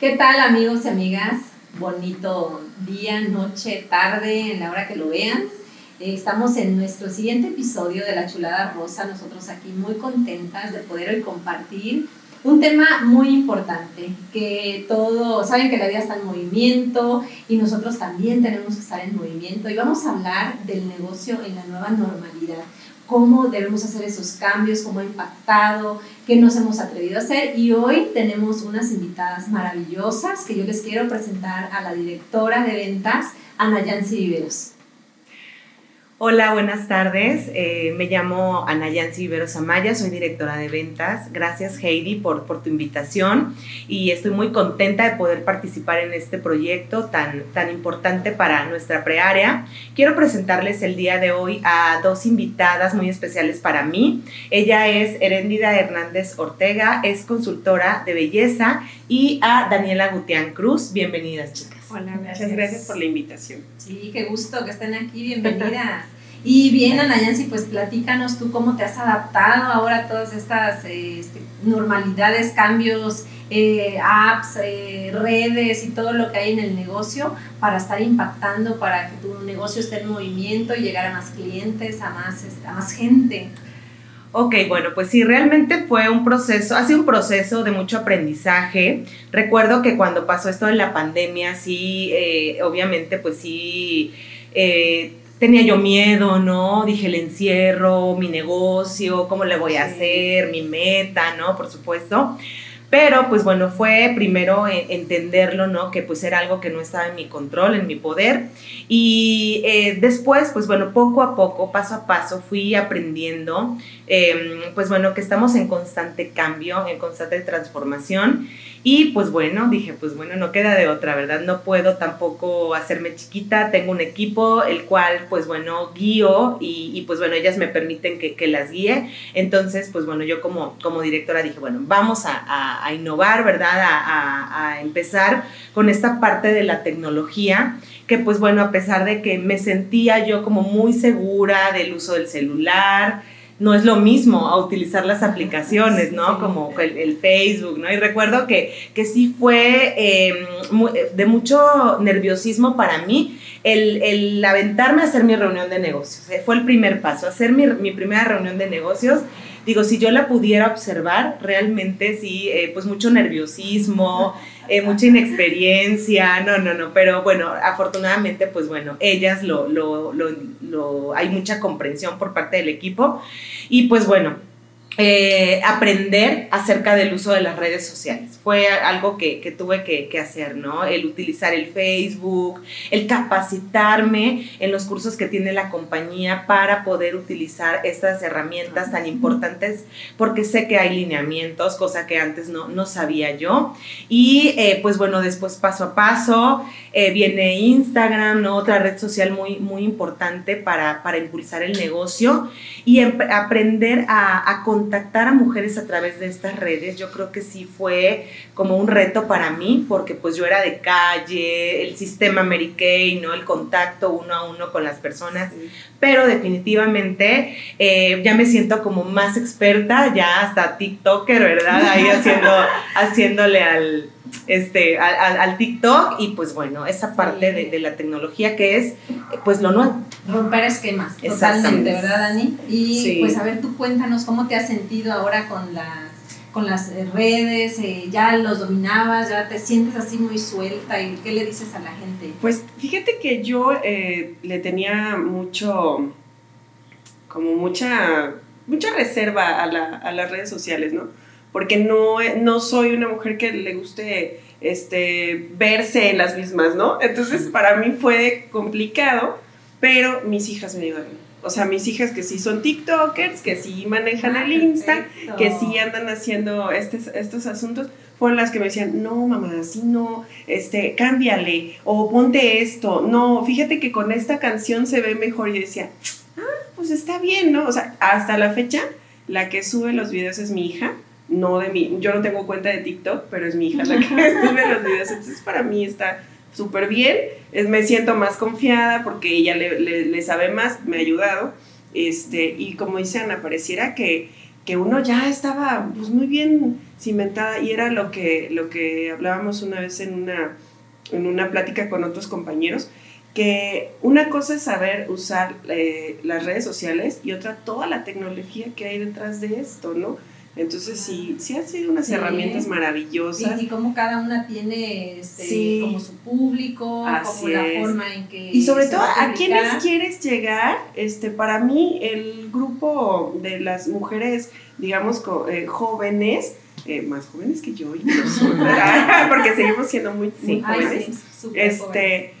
¿Qué tal amigos y amigas? Bonito día, noche, tarde, en la hora que lo vean. Eh, estamos en nuestro siguiente episodio de La Chulada Rosa, nosotros aquí muy contentas de poder hoy compartir un tema muy importante, que todos saben que la vida está en movimiento y nosotros también tenemos que estar en movimiento y vamos a hablar del negocio en la nueva normalidad cómo debemos hacer esos cambios, cómo ha impactado, qué nos hemos atrevido a hacer. Y hoy tenemos unas invitadas maravillosas que yo les quiero presentar a la directora de ventas, Ana Yancy Viveros. Hola, buenas tardes. Eh, me llamo Ana Yancy Viveros Amaya, soy directora de ventas. Gracias Heidi por, por tu invitación y estoy muy contenta de poder participar en este proyecto tan, tan importante para nuestra preárea. Quiero presentarles el día de hoy a dos invitadas muy especiales para mí. Ella es Herendida Hernández Ortega, es consultora de belleza y a Daniela Gutián Cruz. Bienvenidas chicas. Hola, Muchas gracias por la invitación. Sí, qué gusto que estén aquí, bienvenidas. Y bien, Ana Yancy, pues platícanos tú cómo te has adaptado ahora a todas estas este, normalidades, cambios, eh, apps, eh, redes y todo lo que hay en el negocio para estar impactando, para que tu negocio esté en movimiento y llegar a más clientes, a más, este, a más gente. Ok, bueno, pues sí, realmente fue un proceso, ha sido un proceso de mucho aprendizaje. Recuerdo que cuando pasó esto de la pandemia, sí, eh, obviamente, pues sí, tenía yo miedo, ¿no? Dije el encierro, mi negocio, cómo le voy a hacer, mi meta, ¿no? Por supuesto. Pero pues bueno, fue primero entenderlo, ¿no? Que pues era algo que no estaba en mi control, en mi poder. Y eh, después, pues bueno, poco a poco, paso a paso, fui aprendiendo, em, pues bueno, que estamos en constante cambio, en constante transformación. Y pues bueno, dije, pues bueno, no queda de otra, ¿verdad? No puedo tampoco hacerme chiquita, tengo un equipo, el cual pues bueno, guío y, pues bueno, ellas me permiten que, las guíe. Entonces, pues bueno, yo como, como directora dije, bueno, vamos a, innovar, ¿verdad? A empezar con esta parte de la tecnología que pues bueno, a pesar de que me sentía yo como muy segura del uso del celular, no es lo mismo a utilizar las aplicaciones, ¿no? Como el, Facebook, ¿no? Y recuerdo que, que sí fue em, de mucho nerviosismo para mí el, el, aventarme a hacer mi reunión de negocios. Eh, fue el primer paso, hacer mi, mi primera reunión de negocios digo, si yo la pudiera observar, realmente sí, eh, pues mucho nerviosismo, eh, mucha inexperiencia, no, no, no, pero bueno, afortunadamente, pues bueno, ellas lo, lo, lo, lo, hay mucha comprensión por parte del equipo. Y pues bueno, eh, aprender acerca del uso de las redes sociales. Fue algo que, que tuve que, que, hacer, ¿no? El utilizar el Facebook, el capacitarme en los cursos que tiene la compañía para poder utilizar estas herramientas tan importantes, porque sé que hay lineamientos, cosa que antes no, no sabía yo. Y eh, pues bueno, después paso a paso eh, viene Instagram, ¿no? Otra red social muy, muy importante para, para impulsar el negocio y aprender a, a contactar a mujeres a través de estas redes, yo creo que sí fue como un reto para mí, porque pues yo era de calle, el sistema Mary Kay, ¿no? El contacto uno a uno con las personas, pero definitivamente eh, ya me siento como más experta, ya hasta TikToker, ¿verdad? Ahí haciendo, haciéndole al, este, al, TikTok y pues bueno, esa parte de, la tecnología que es pues lo nuevo. Romper esquemas, totalmente, ¿verdad Dani? Y pues a ver, tú cuéntanos cómo te has sentido ahora con las con las eh, redes, eh, ya los dominabas, ya te sientes así muy suelta y qué le dices a la gente? Pues fíjate que yo eh, le tenía mucho, como mucha, mucha reserva a, la, a las redes sociales, ¿no? Porque no, no soy una mujer que le guste este, verse en las mismas, ¿no? Entonces para mí fue complicado, pero mis hijas me ayudaron. O sea, mis hijas que sí son TikTokers, que sí manejan el Insta, que sí andan haciendo estos, estos asuntos, fueron las que me decían, no, mamá, así no, este, cámbiale, o ponte esto, no, fíjate que con esta canción se ve mejor. Y decía, ah, pues está bien, ¿no? O sea, hasta la fecha, la que sube los videos es mi hija, no de mí, yo no tengo cuenta de TikTok, pero es mi hija la que sube los videos, entonces para mí está súper bien, es, me siento más confiada porque ella le, le, sabe más, me ha ayudado, este, y como dice Ana, pareciera que, que uno ya estaba pues, muy bien cimentada y era lo que, lo que hablábamos una vez en una, en una plática con otros compañeros, que una cosa es saber usar eh, las redes sociales y otra toda la tecnología que hay detrás de esto, ¿no? Entonces sí, sí han sido unas herramientas maravillosas. y como cada una tiene este, como su público, como la forma en que... Y sobre todo, ¿a, quiénes quieres llegar? Este, para mí, el grupo de las mujeres, digamos, eh, jóvenes, eh, más jóvenes que yo, porque seguimos siendo muy, jóvenes. este,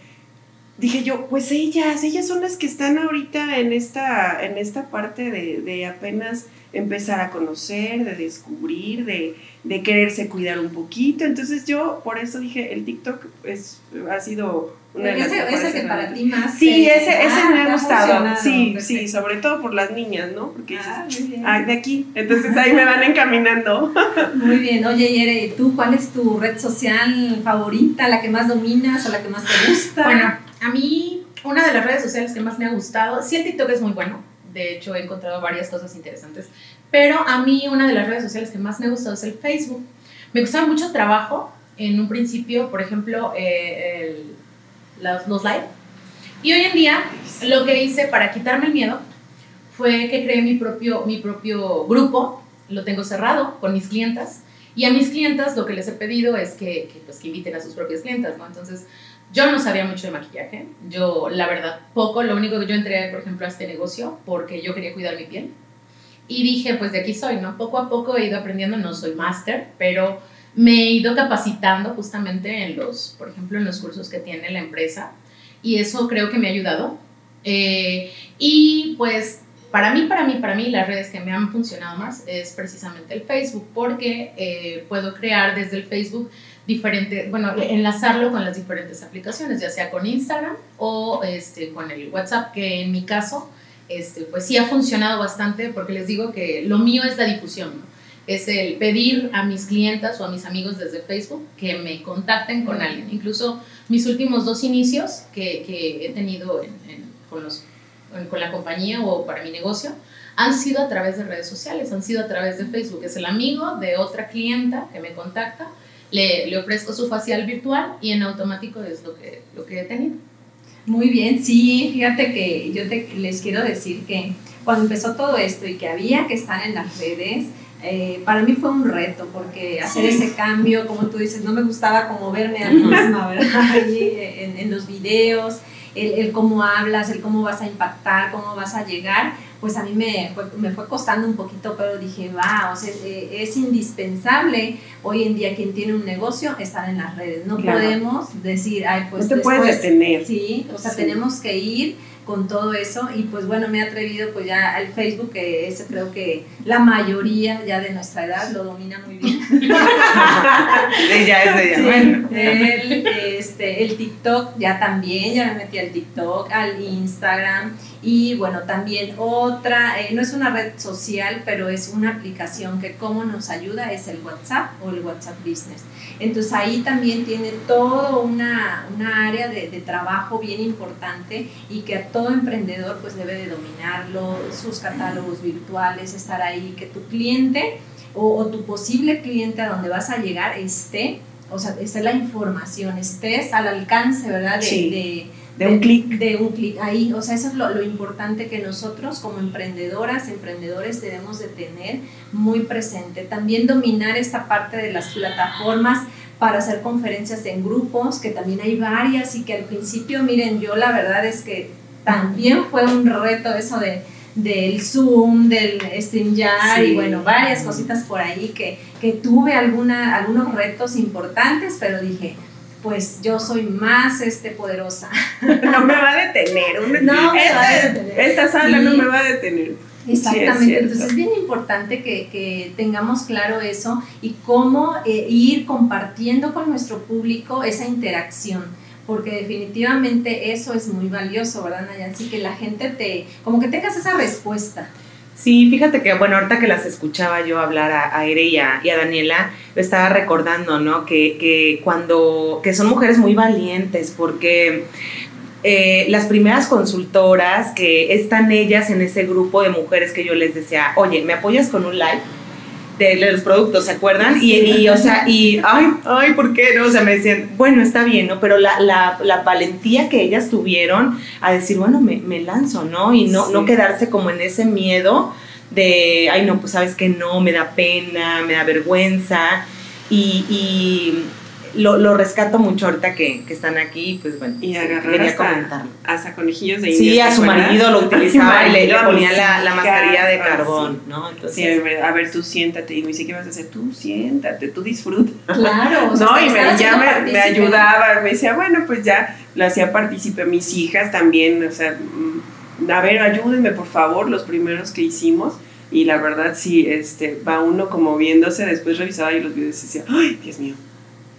dije yo, pues ellas, ellas son las que están ahorita en esta, en esta parte de, de apenas empezar a conocer, de descubrir, de, de, quererse cuidar un poquito. Entonces yo por eso dije, el TikTok es, ha sido una de las ese, ese que para ti más. Sí, ese, ese me ha gustado. Sí, sí, sobre todo por las niñas, ¿no? Porque ah, ah, de aquí. Entonces ahí me van encaminando. Muy bien. Oye, Yere, ¿tú cuál es tu red social favorita, la que más dominas o la que más te gusta? Bueno, a mí una de las redes sociales que más me ha gustado, sí el TikTok es muy bueno, de hecho, he encontrado varias cosas interesantes. Pero a mí una de las redes sociales que más me ha gustado es el Facebook. Me gustaba mucho trabajo. En un principio, por ejemplo, eh, los, los live. Y hoy en día, lo que hice para quitarme el miedo fue que creé mi propio, mi propio grupo. Lo tengo cerrado con mis clientas. Y a mis clientas lo que les he pedido es que, que, pues, que inviten a sus propias clientas, ¿no? Entonces, yo no sabía mucho de maquillaje, yo la verdad poco, lo único que yo entré, por ejemplo, a este negocio porque yo quería cuidar mi piel. Y dije, pues de aquí soy, ¿no? Poco a poco he ido aprendiendo, no soy máster, pero me he ido capacitando justamente en los, por ejemplo, en los cursos que tiene la empresa y eso creo que me ha ayudado. Eh, y pues para mí, para mí, para mí, las redes que me han funcionado más es precisamente el Facebook, porque eh, puedo crear desde el Facebook diferente, bueno, enlazarlo con las diferentes aplicaciones, ya sea con Instagram o este, con el WhatsApp, que en mi caso, este, pues sí ha funcionado bastante porque les digo que lo mío es la difusión, es el pedir a mis clientas o a mis amigos desde Facebook que me contacten con alguien. Incluso mis últimos dos inicios que, que he tenido con, los, con la compañía o para mi negocio han sido a través de redes sociales, han sido a través de Facebook. Es el amigo de otra clienta que me contacta le, le, ofrezco su facial virtual y en automático es lo que, lo que he tenido. Muy bien, sí, fíjate que yo te, les quiero decir que cuando empezó todo esto y que había que estar en las redes, eh, para mí fue un reto porque hacer ese cambio, como tú dices, no me gustaba como verme a mí misma, ¿verdad? En, en los videos, el, el, cómo hablas, el cómo vas a impactar, cómo vas a llegar pues a mí me fue, me fue costando un poquito, pero dije, va, o sea, eh, es indispensable hoy en día quien tiene un negocio estar en las redes. No podemos decir, ay, pues... No te puedes detener. Sí, o sea, tenemos que ir con todo eso y pues bueno, me he atrevido pues ya al Facebook, que ese creo que la mayoría ya de nuestra edad lo domina muy bien. Es sí, el, este, el TikTok ya también, ya me metí al TikTok, al Instagram y bueno, también otra, eh, no es una red social, pero es una aplicación que como nos ayuda es el WhatsApp o el WhatsApp Business. Entonces ahí también tiene todo una, una área de, de, trabajo bien importante y que a todo emprendedor pues debe de dominarlo, sus catálogos virtuales, estar ahí, que tu cliente o, o tu posible cliente a donde vas a llegar esté, o sea, esté la información, estés al alcance, ¿verdad? De, sí. de de un clic. De un clic ahí, o sea, eso es lo, lo, importante que nosotros como emprendedoras, emprendedores debemos de tener muy presente. También dominar esta parte de las plataformas para hacer conferencias en grupos, que también hay varias y que al principio, miren, yo la verdad es que también fue un reto eso de del Zoom, del StreamYard sí. y bueno, varias cositas por ahí que, que tuve alguna, algunos retos importantes, pero dije, pues yo soy más este, poderosa. No me va a detener. no me esta, va a detener. Esta sala sí. no me va a detener. Exactamente, sí, es entonces es bien importante que, que, tengamos claro eso y cómo eh, ir compartiendo con nuestro público esa interacción, porque definitivamente eso es muy valioso, ¿verdad, Nayansi? Que la gente te, como que tengas esa respuesta. Sí, fíjate que, bueno, ahorita que las escuchaba yo hablar a, a y a, y a Daniela, estaba recordando, ¿no? Que, que cuando, que son mujeres muy valientes, porque eh, las primeras consultoras que están ellas en ese grupo de mujeres que yo les decía, oye, ¿me apoyas con un like? De, los productos, ¿se acuerdan? Y, y, o sea, y, ay, ay, ¿por qué? No, o sea, me decían, bueno, está bien, ¿no? Pero la, la, la valentía que ellas tuvieron a decir, bueno, me, me lanzo, ¿no? Y no, no quedarse como en ese miedo de, ay, no, pues sabes que no, me da pena, me da vergüenza. Y, y lo, lo, rescato mucho ahorita que, que, están aquí, pues bueno, y agarrar hasta, hasta, conejillos de Sí, a su marido lo utilizaba y le, le, ponía la, la mascarilla de carbón, ¿no? Entonces, sí, a ver, tú siéntate, y me dice, ¿qué vas a hacer? Tú siéntate, tú disfruta. Claro, o sea, no, y me, ya me, me, ayudaba, me decía, bueno, pues ya lo hacía partícipe, mis hijas también, o sea, mm, a ver, ayúdenme por favor, los primeros que hicimos y la verdad sí, este, va uno como viéndose, después revisaba y los videos y decía, ay, Dios mío,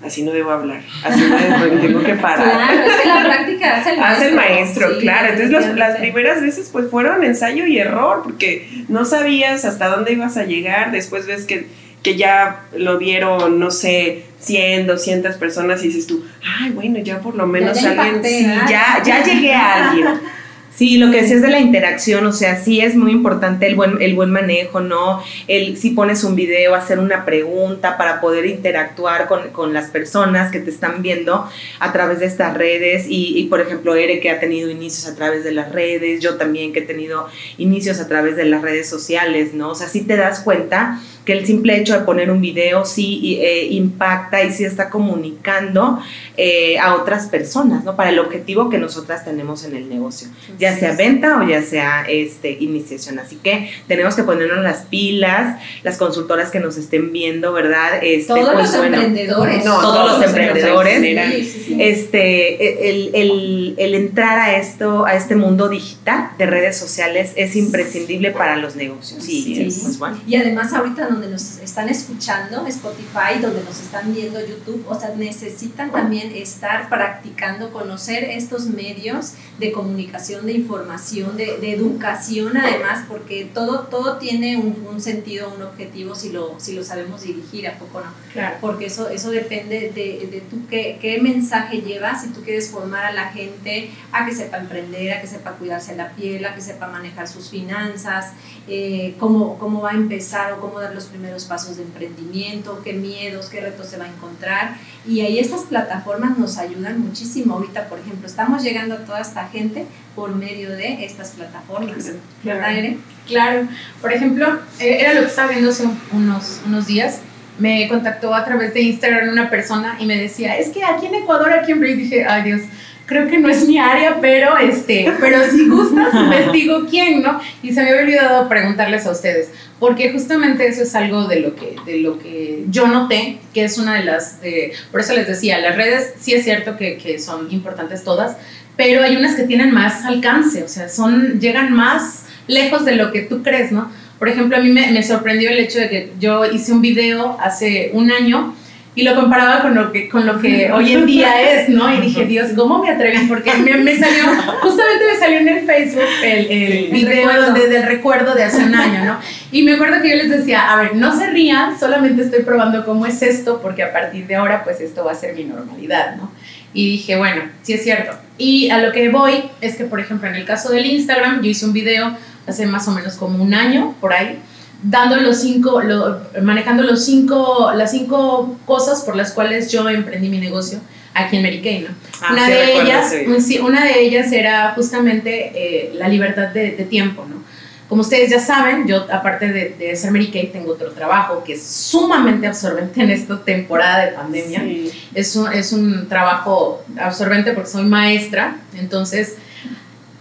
así no debo hablar, así no debo, tengo que parar. Claro, es que la práctica hace el maestro. Hace el maestro, sí, claro. Entonces las, las, primeras veces pues fueron ensayo y error, porque no sabías hasta dónde ibas a llegar, después ves que, que ya lo vieron, no sé, 100, 200 personas y dices tú, ay, bueno, ya por lo menos ya alguien, sí, ya, ya llegué a alguien. Sí, lo que decías de la interacción, o sea, sí es muy importante el buen, el buen manejo, ¿no? El si pones un video, hacer una pregunta para poder interactuar con, con las personas que te están viendo a través de estas redes. Y, y, por ejemplo, Ere que ha tenido inicios a través de las redes, yo también que he tenido inicios a través de las redes sociales, ¿no? O sea, sí te das cuenta que el simple hecho de poner un video sí eh, impacta y sí está comunicando eh, a otras personas, ¿no? Para el objetivo que nosotras tenemos en el negocio, ya sea venta o ya sea este, iniciación. Así que tenemos que ponernos las pilas, las consultoras que nos estén viendo, ¿verdad? Este, todos pues, los bueno, emprendedores. No, todos, todos los emprendedores. Sí, sí, sí. Este, el, el, el entrar a esto, a este mundo digital de redes sociales es imprescindible para los negocios. Sí, pues bueno. Y además ahorita donde nos están escuchando, Spotify, donde nos están viendo YouTube, o sea, necesitan también estar practicando, conocer estos medios de comunicación, de información, de, de educación además, porque todo, todo tiene un, un, sentido, un objetivo si lo, si lo sabemos dirigir, ¿a poco no? Claro. Porque eso, eso depende de, de tú qué, qué mensaje llevas, si tú quieres formar a la gente a que sepa emprender, a que sepa cuidarse la piel, a que sepa manejar sus finanzas, eh, cómo, cómo va a empezar o cómo dar los primeros pasos de emprendimiento, qué miedos, qué retos se va a encontrar. Y ahí estas plataformas nos ayudan muchísimo. Ahorita, por ejemplo, estamos llegando a toda esta gente por medio de estas plataformas. ¿Verdad, Ere? Claro. Por ejemplo, eh, era lo que estaba viendo hace unos, unos días. Me contactó a través de Instagram una persona y me decía, es que aquí en Ecuador, aquí en Brasil, dije, ay Dios, creo que no es mi área, pero este, pero si gustas, investigo quién, ¿no? Y se me había olvidado preguntarles a ustedes, porque justamente eso es algo de lo que, de lo que yo noté, que es una de las, de, por eso les decía, las redes sí es cierto que, que son importantes todas, pero hay unas que tienen más alcance, o sea, son, llegan más lejos de lo que tú crees, ¿no? Por ejemplo, a mí me, me sorprendió el hecho de que yo hice un video hace un año y lo comparaba con lo que, con lo que hoy en día es, ¿no? Y dije, Dios, ¿cómo me atreví? Porque me, me salió, justamente me salió en el Facebook el, el Sí, el video recuerdo. donde, del recuerdo de hace un año, ¿no? Y me acuerdo que yo les decía, a ver, no se rían, solamente estoy probando cómo es esto, porque a partir de ahora, pues esto va a ser mi normalidad, ¿no? Y dije, bueno, sí es cierto. Y a lo que voy es que, por ejemplo, en el caso del Instagram, yo hice un video hace más o menos como un año, por ahí, dando los cinco, lo- manejando los cinco, las cinco cosas por las cuales yo emprendí mi negocio aquí en Mary Kay, ¿no? Ah, una, sí, de ellas, sí, una de ellas era justamente eh, la libertad de, de tiempo, ¿no? Como ustedes ya saben, yo aparte de, de ser Mary Kay tengo otro trabajo que es sumamente absorbente en esta temporada de pandemia. Sí. Es un, es un trabajo absorbente porque soy maestra, entonces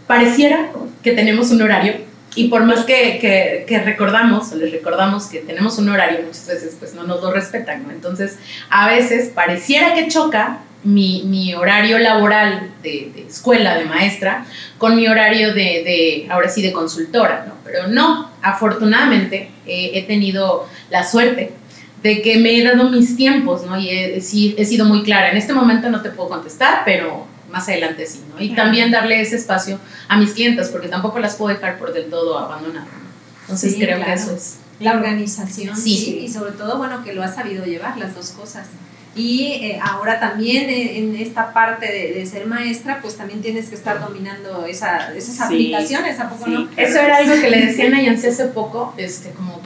pareciera que tenemos un horario y por más que, que, recordamos o les recordamos que tenemos un horario, muchas veces pues no nos lo respetan, ¿no? Entonces a veces pareciera que choca mi, mi horario laboral de, de escuela, de maestra, con mi horario de, de, ahora sí, de consultora, ¿no? Pero no, afortunadamente he tenido la suerte de que me he dado mis tiempos, ¿no? Y he, he sido muy clara. En este momento no te puedo contestar, pero más adelante sí, ¿no? Y Claro. también darle ese espacio a mis clientes, porque tampoco las puedo dejar por del todo abandonadas. Entonces Sí, creo claro. que eso es. La organización, Sí. sí. y sobre todo, bueno, que lo has sabido llevar, las dos cosas. y eh, ahora también en esta parte de, ser maestra, pues también tienes que estar dominando esa, esas aplicaciones, ¿a poco no? Eso era algo que le decían a Yancy hace poco, este, como,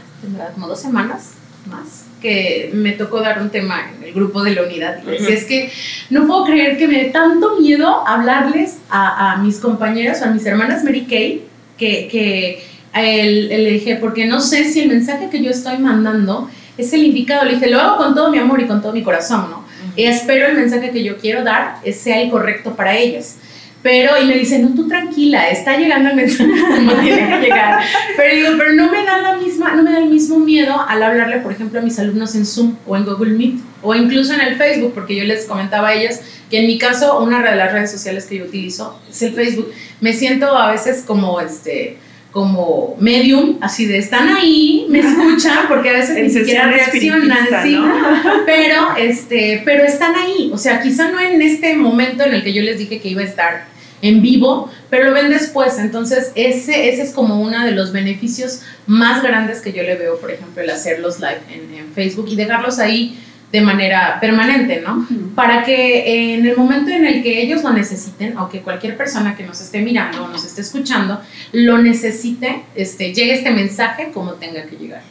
como dos semanas más, que me tocó dar un tema en el grupo de la unidad. Y decía, es que no puedo creer que me dé tanto miedo hablarles a, a mis compañeros, a mis hermanas Mary Kay, que, que a él, le dije, porque no sé si el mensaje que yo estoy mandando es el indicado. Le dije, lo hago con todo mi amor y con todo mi corazón, ¿no? Y espero el mensaje que yo quiero dar sea el correcto para ellas. Pero, y me dice, no, tú tranquila, está llegando el mensaje como tiene que llegar. Pero digo, pero no me da la misma, no me da el mismo miedo al hablarle, por ejemplo, a mis alumnos en Zoom o en Google Meet o incluso en el Facebook, porque yo les comentaba a ellas que en mi caso, una de las redes sociales que yo utilizo es el Facebook. Me siento a veces como este como medium, así de están ahí, me escuchan, porque a veces ni siquiera reaccionan, ¿sí? pero, este, pero están ahí, o sea, quizá no en este momento en el que yo les dije que iba a estar en vivo, pero lo ven después, entonces ese, ese es como uno de los beneficios más grandes que yo le veo, por ejemplo, el hacerlos live en, en Facebook y dejarlos ahí de manera permanente, ¿no? Para que en el momento en el que ellos lo necesiten, o que cualquier persona que nos esté mirando o nos esté escuchando, lo necesite, este, llegue este mensaje como tenga que llegar.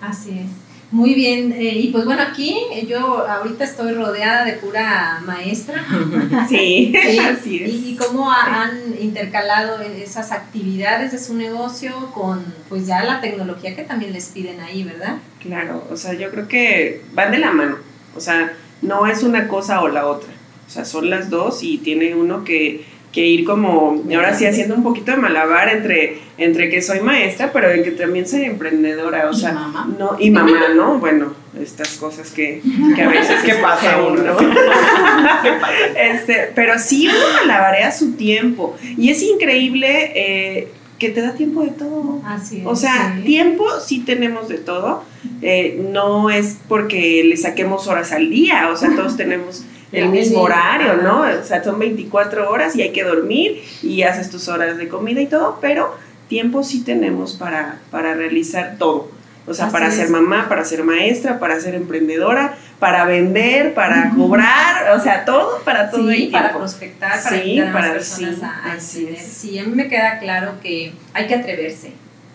Así es. Muy bien, eh, y pues bueno, aquí eh, yo ahorita estoy rodeada de pura maestra. Sí, así es. Y, cómo han intercalado esas actividades de su negocio con pues ya la tecnología que también les piden ahí, ¿verdad? Claro, o sea, yo creo que van de la mano, o sea, no es una cosa o la otra, o sea, son las dos y tiene uno que que ir como, ahora sí, haciendo un poquito de malabar entre, entre que soy maestra, pero en que también soy emprendedora, o sea, mamá? no, y mamá, ¿no? Bueno, estas cosas que, que a veces que pasa uno, ¿no? este, pero sí uno malabarea su tiempo, y es increíble eh, que te da tiempo de todo. Así es, o sea, tiempo sí tenemos de todo, eh, no es porque le saquemos horas al día, o sea, todos tenemos el mismo horario, ¿no? O sea, son 24 horas y hay que dormir y haces tus horas de comida y todo, pero tiempo sí tenemos para, para realizar todo. O sea, para ser mamá, para ser maestra, para ser emprendedora, para vender, para cobrar, o sea, todo, para todo. Sí, para prospectar, para sí, a personas a, Sí, a mí me queda claro que hay que atreverse,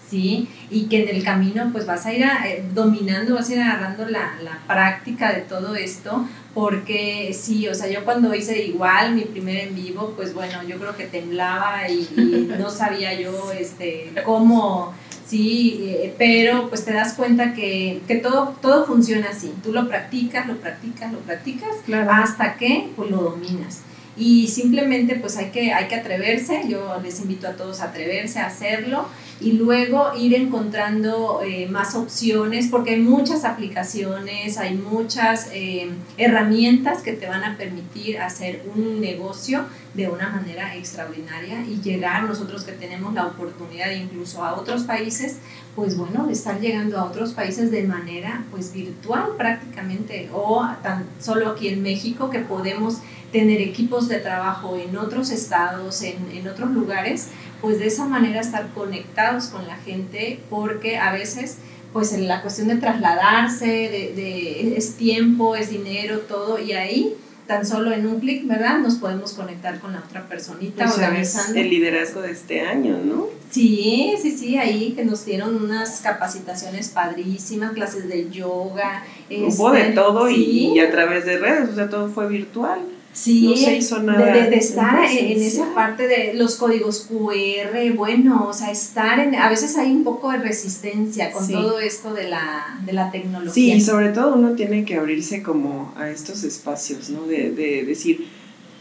¿sí? Y que en el camino pues vas a ir eh, dominando, vas a ir agarrando la, la práctica de todo esto, porque sí, o sea, yo cuando hice igual mi primer en vivo, pues bueno, yo creo que temblaba y, no sabía yo este, cómo, sí, eh, pero pues te das cuenta que, todo, todo funciona así, tú lo practicas, lo practicas, lo practicas, hasta que pues lo dominas. Y simplemente pues hay que, hay que atreverse, yo les invito a todos a atreverse a hacerlo y luego ir encontrando eh, más opciones porque hay muchas aplicaciones, hay muchas eh, herramientas que te van a permitir hacer un negocio de una manera extraordinaria y llegar nosotros que tenemos la oportunidad incluso a otros países, pues bueno, estar llegando a otros países de manera pues virtual prácticamente o tan solo aquí en México que podemos tener equipos de trabajo en otros estados, en, en otros lugares, pues de esa manera estar conectados con la gente, porque a veces pues en la cuestión de trasladarse, de, de, es tiempo, es dinero, todo, y ahí tan solo en un clic, ¿verdad? Nos podemos conectar con la otra personita pues organizando. el liderazgo de este año, ¿no? Sí, sí, sí, ahí que nos dieron unas capacitaciones padrísimas, clases de yoga. Hubo de este, todo y, y, a través de redes, o sea, todo fue virtual. Sí, no se hizo nada. De, estar en, esa parte de los códigos QR, bueno, o sea, estar en, a veces hay un poco de resistencia con todo esto de la, de la tecnología. Sí, y sobre todo uno tiene que abrirse como a estos espacios, ¿no? De, de decir,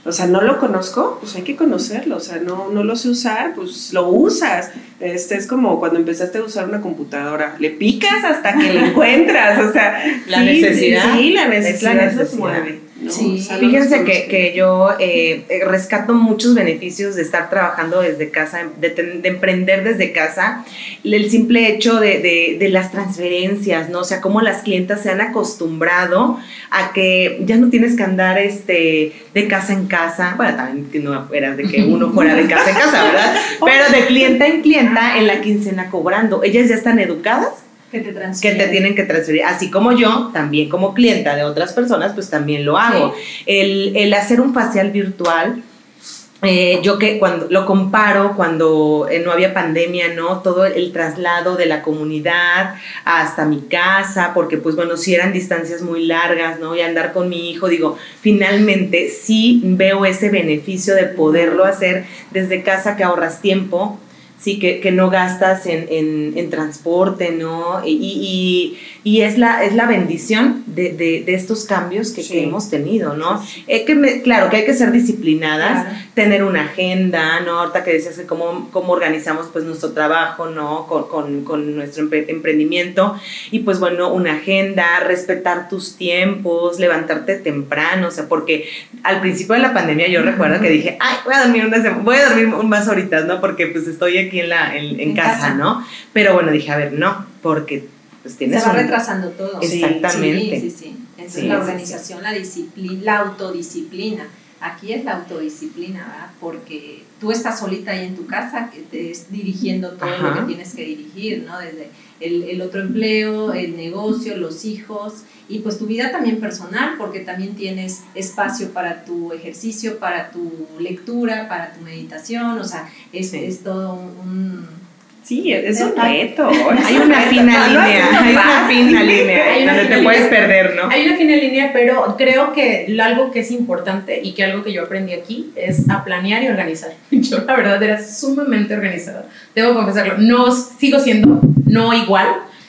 o sea, no lo conozco, pues hay que conocerlo, o sea, no, no lo sé usar, pues lo usas. Este es como cuando empezaste a usar una computadora, le picas hasta que lo encuentras, o sea, la necesidad. Sí, la necesidad, la necesidad. mueve. Sí, fíjense que, que yo eh, eh, rescato muchos beneficios de estar trabajando desde casa, de, de emprender desde casa, el simple hecho de, de, de, las transferencias, ¿no? O sea, cómo las clientas se han acostumbrado a que ya no tienes que andar este, de casa en casa, bueno, también no era de que uno fuera de casa en casa, ¿verdad? Pero de clienta en clienta en la quincena cobrando. Ellas ya están educadas que te, que te tienen que transferir. Así como yo, también como clienta de otras personas, pues también lo hago. El, el hacer un facial virtual eh, yo que cuando lo comparo cuando eh, no había pandemia, ¿no? Todo el traslado de la comunidad hasta mi casa, porque pues bueno, si eran distancias muy largas, ¿no? Y andar con mi hijo, digo, finalmente sí veo ese beneficio de poderlo hacer desde casa que ahorras tiempo, sí, que, que no gastas en, en, en transporte, ¿no? Y, y, y, es, la, es la bendición de, de, de estos cambios que, que, hemos tenido, ¿no? Eh, que me, claro, que hay que ser disciplinadas, claro. tener una agenda, ¿no? Ahorita que decías que cómo, cómo organizamos pues nuestro trabajo, ¿no? Con, con, con nuestro emprendimiento y pues bueno, una agenda, respetar tus tiempos, levantarte temprano, o sea, porque al principio de la pandemia yo recuerdo que dije, ay, voy a dormir unas, voy a dormir más horitas, ¿no? Porque pues estoy aquí en, la, en, en, en casa, casa, ¿no? Pero bueno, dije, a ver, no, porque pues tienes... Se va un... retrasando todo. Exactamente. Sí, sí, sí. Esa sí, es la organización, sí, la disciplina, la autodisciplina. Aquí es la autodisciplina, ¿verdad? Porque tú estás solita ahí en tu casa, que te es dirigiendo todo Ajá. lo que tienes que dirigir, ¿no? Desde el, el, otro empleo, el negocio, los hijos y pues tu vida también personal, porque también tienes espacio para tu ejercicio, para tu lectura, para tu meditación, o sea, es, sí. es todo un, Sí, es un reto. hay una fina línea, hay una fina línea donde te puedes perder, ¿no? Hay una fina línea, pero creo que algo que es importante y que algo que yo aprendí aquí es a planear y organizar. Yo la verdad era sumamente organizada, debo confesarlo. No sigo siendo no igual,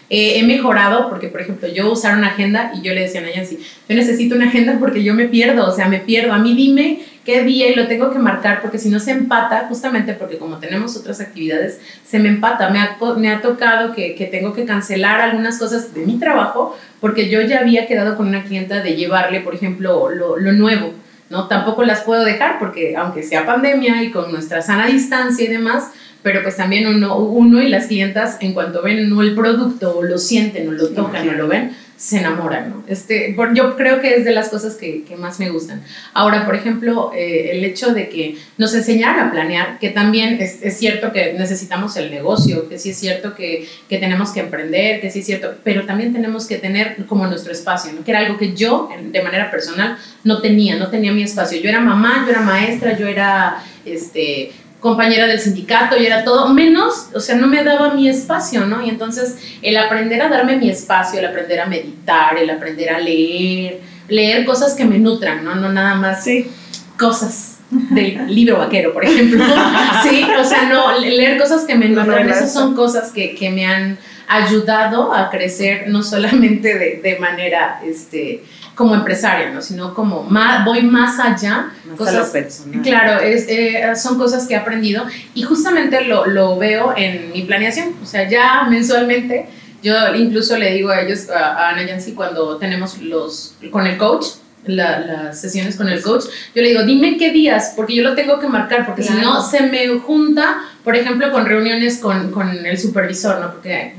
eh, he mejorado porque, por ejemplo, yo usar una agenda y yo le decía a Nancy, yo necesito una agenda porque yo me pierdo, o sea, me pierdo. A mí dime qué día y lo tengo que marcar porque si no se empata, justamente porque como tenemos otras actividades, se me empata. Me ha, me ha tocado que, que tengo que cancelar algunas cosas de mi trabajo porque yo ya había quedado con una clienta de llevarle, por ejemplo, lo, lo nuevo. ¿no? Tampoco las puedo dejar porque aunque sea pandemia y con nuestra sana distancia y demás, pero pues también uno, uno y las clientas en cuanto ven no el producto o lo sienten o lo tocan sí, o lo ven, se enamoran, ¿no? Este, yo creo que es de las cosas que, que más me gustan. Ahora, por ejemplo, eh, el hecho de que nos enseñaran a planear, que también es, es, cierto que necesitamos el negocio, que sí es cierto que, que, tenemos que emprender, que sí es cierto, pero también tenemos que tener como nuestro espacio, ¿no? Que era algo que yo, de manera personal, no tenía, no tenía mi espacio. Yo era mamá, yo era maestra, yo era, este, compañera del sindicato y era todo, menos, o sea, no me daba mi espacio, ¿no? Y entonces el aprender a darme mi espacio, el aprender a meditar, el aprender a leer, leer cosas que me nutran, ¿no? No nada más sí. cosas del libro vaquero, por ejemplo. sí, o sea, no, leer cosas que me nutran, no, esas son cosas que, que me han ayudado a crecer no solamente de, de manera, este, como empresaria, ¿no? sino como más, voy más allá. Más cosas, a lo personal. Claro, es, eh, son cosas que he aprendido y justamente lo, lo, veo en mi planeación. O sea, ya mensualmente, yo incluso le digo a ellos, a, a Ana Yancy, cuando tenemos los, con el coach, la, las sesiones con el coach, yo le digo, dime qué días, porque yo lo tengo que marcar, porque claro. si no se me junta, por ejemplo, con reuniones con, con el supervisor, ¿no? Porque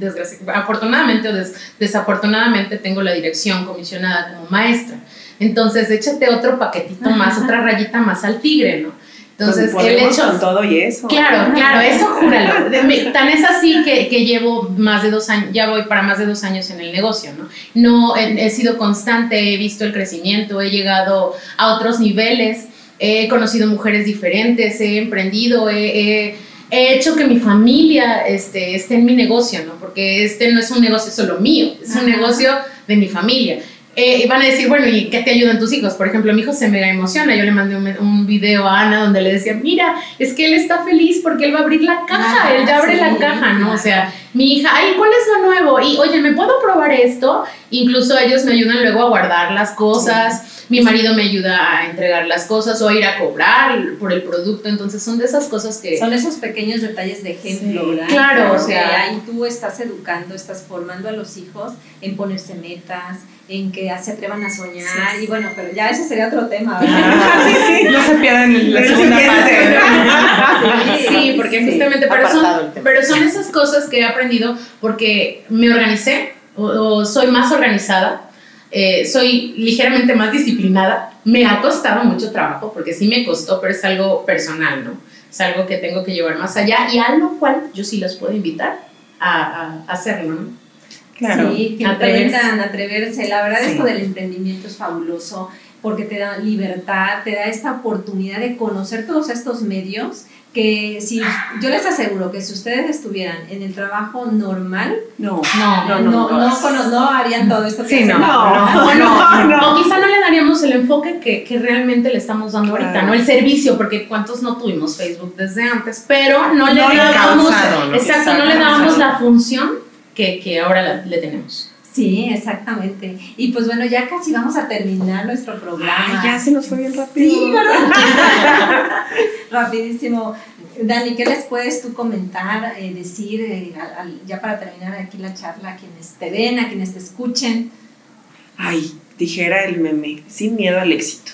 afortunadamente o des desafortunadamente tengo la dirección comisionada como maestra. Entonces, échate otro paquetito más, otra rayita más al tigre, ¿no? Entonces, el hecho. Con todo y eso. Claro, claro, eso júralo. Tan es así que, que, llevo más de dos años, ya voy para más de dos años en el negocio, ¿no? No he, he sido constante, he visto el crecimiento, he llegado a otros niveles, he conocido mujeres diferentes, he emprendido, he, he, he hecho que mi familia este, esté en mi negocio, ¿no? Porque este no es un negocio solo mío, es un negocio de mi familia eh, van a decir, bueno, ¿y qué te ayudan tus hijos? Por ejemplo, mi hijo se mega emociona. Yo le mandé un, un, video a Ana donde le decía, mira, es que él está feliz porque él va a abrir la caja, ah, él ya abre sí, la caja, ¿no? O sea, mi hija, ay, ¿cuál es lo nuevo? Y, oye, ¿me puedo probar esto? Incluso ellos me ayudan luego a guardar las cosas. Sí. Mi marido me ayuda a entregar las cosas o a ir a cobrar por el producto. Entonces, son de esas cosas que... Son esos pequeños detalles de ejemplo, sí, ¿verdad? Claro, o sea, ahí tú estás educando, estás formando a los hijos en ponerse metas, en que se atrevan a soñar sí. y bueno, pero ya ese sería otro tema, ¿verdad? Ah, sí, sí, no se pierdan la segunda parte. sí, porque justamente, pero son, pero son esas cosas que he aprendido porque me organicé o, o soy más organizada, eh, soy ligeramente más disciplinada, me ha costado mucho trabajo porque sí me costó, pero es algo personal, ¿no? Es algo que tengo que llevar más allá y a lo cual yo sí las puedo invitar a, a, a hacerlo, ¿no? Claro. Sí, que Atreverse. aprendan a atreverse. La verdad, Sí. esto del emprendimiento es fabuloso porque te da libertad, te da esta oportunidad de conocer todos estos medios que si yo les aseguro que si ustedes estuvieran en el trabajo normal, No. No, no, no, no, no. no, cono- no harían todo esto que Sí, no. No, no, no. O quizá no le daríamos el enfoque que, que realmente le estamos dando ahorita, Claro. ¿no? El servicio, porque cuántos no tuvimos Facebook desde antes, pero no le No le dábamos, exacto, no le dábamos la función que, que ahora la- le tenemos. Sí, exactamente. Y pues bueno, ya casi vamos a terminar nuestro programa. Ay, ya se nos fue bien rápido. Sí, ¿verdad? Rapidísimo. Dani, ¿qué les puedes tú comentar, eh, decir, eh, al- al- ya para terminar aquí la charla, a quienes te ven, a quienes te escuchen? Ay, dijera el meme, sin miedo al éxito.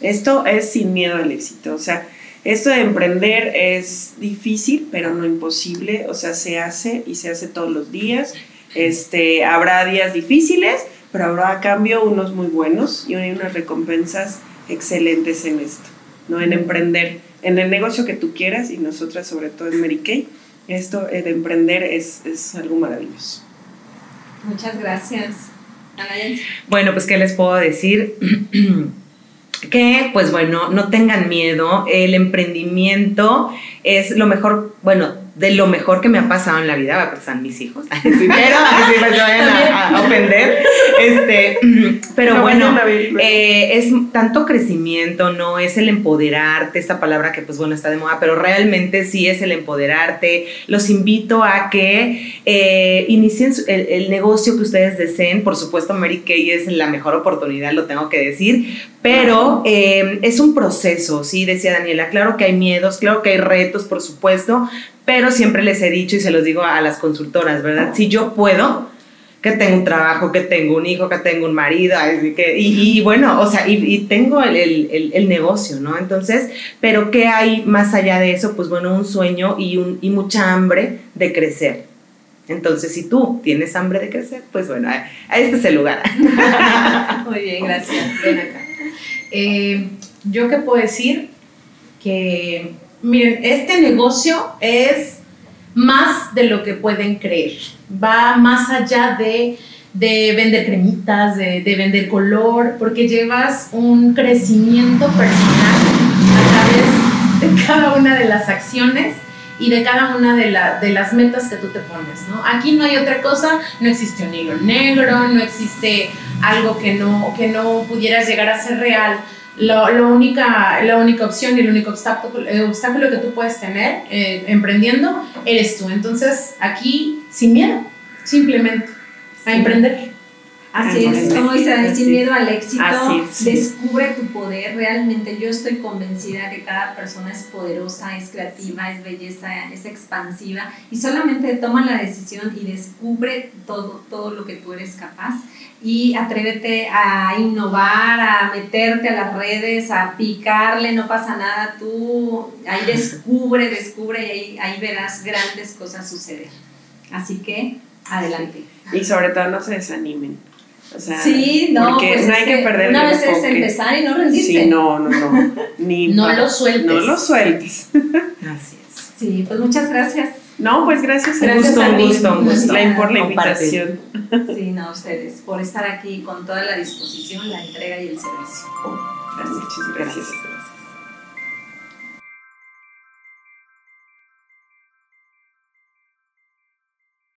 Esto es sin miedo al éxito. O sea, esto de emprender es difícil, pero no imposible. O sea, se hace y se hace todos los días. Este, habrá días difíciles, pero habrá a cambio unos muy buenos y hay unas recompensas excelentes en esto, ¿no? En emprender, en el negocio que tú quieras y nosotras sobre todo en Mary Kay, esto eh, de emprender es, es algo maravilloso. Muchas gracias. Ana Bueno, pues, ¿qué les puedo decir? que, pues bueno, no tengan miedo. El emprendimiento es lo mejor, bueno, de lo mejor que me ha pasado en la vida, va a pasar mis hijos. Pero así me vayan a, a ofender. Este, pero No bueno, eh, es tanto crecimiento, no es el empoderarte, esta palabra que pues bueno está de moda, pero realmente sí es el empoderarte. Los invito a que eh, inicien el, el negocio que ustedes deseen. Por supuesto, Mary Kay es la mejor oportunidad, lo tengo que decir, pero eh, es un proceso, sí, decía Daniela. Claro que hay miedos, claro que hay retos, por supuesto, pero siempre les he dicho y se los digo a las consultoras, ¿verdad? Si yo puedo, que tengo un trabajo, que tengo un hijo, que tengo un marido, que, y, y bueno, o sea, y, y tengo el, el- el- el negocio, ¿no? Entonces, pero ¿qué hay más allá de eso? Pues bueno, un sueño y, un, y mucha hambre de crecer. Entonces, si tú tienes hambre de crecer, pues bueno, a- a este es el lugar. Muy bien, gracias. Ven acá. Eh, yo qué puedo decir que, miren, este negocio es más de lo que pueden creer. Va más allá de, de vender cremitas, de, de vender color, porque llevas un crecimiento personal a través de cada una de las acciones y de cada una de, la- de las metas que tú te pones, ¿no? Aquí no hay otra cosa, no existe un hilo negro, no existe algo que no, que no pudieras llegar a ser real. Lo, lo única, la única opción y el único obstáculo, el obstáculo que tú puedes tener eh, emprendiendo eres tú. Entonces, aquí, sin miedo, simplemente, a Sí. emprender. Así es, como dice Dani, sin miedo al éxito, es. descubre tu poder. Realmente yo estoy convencida que cada persona es poderosa, es creativa, es belleza, es expansiva y solamente toma la decisión y descubre todo, todo lo que tú eres capaz y atrévete a innovar, a meterte a las redes, a picarle, no pasa nada, tú ahí descubre, descubre y ahí, ahí verás grandes cosas suceder. Así que, adelante. Y sobre todo no se desanimen. O sea, Sí, no, porque pues no es hay que perder Una el vez es empezar y no rendirse. Sí, no, no, no. Ni No pa- lo sueltes. No lo sueltes. Así es. Sí, pues muchas gracias. No, pues gracias. Un Gracias gusto, a un gusto, un gusto. La- por la invitación. Sí, no, a ustedes, por estar aquí con toda la disposición, la entrega y el servicio. Muchas gracias. Gracias.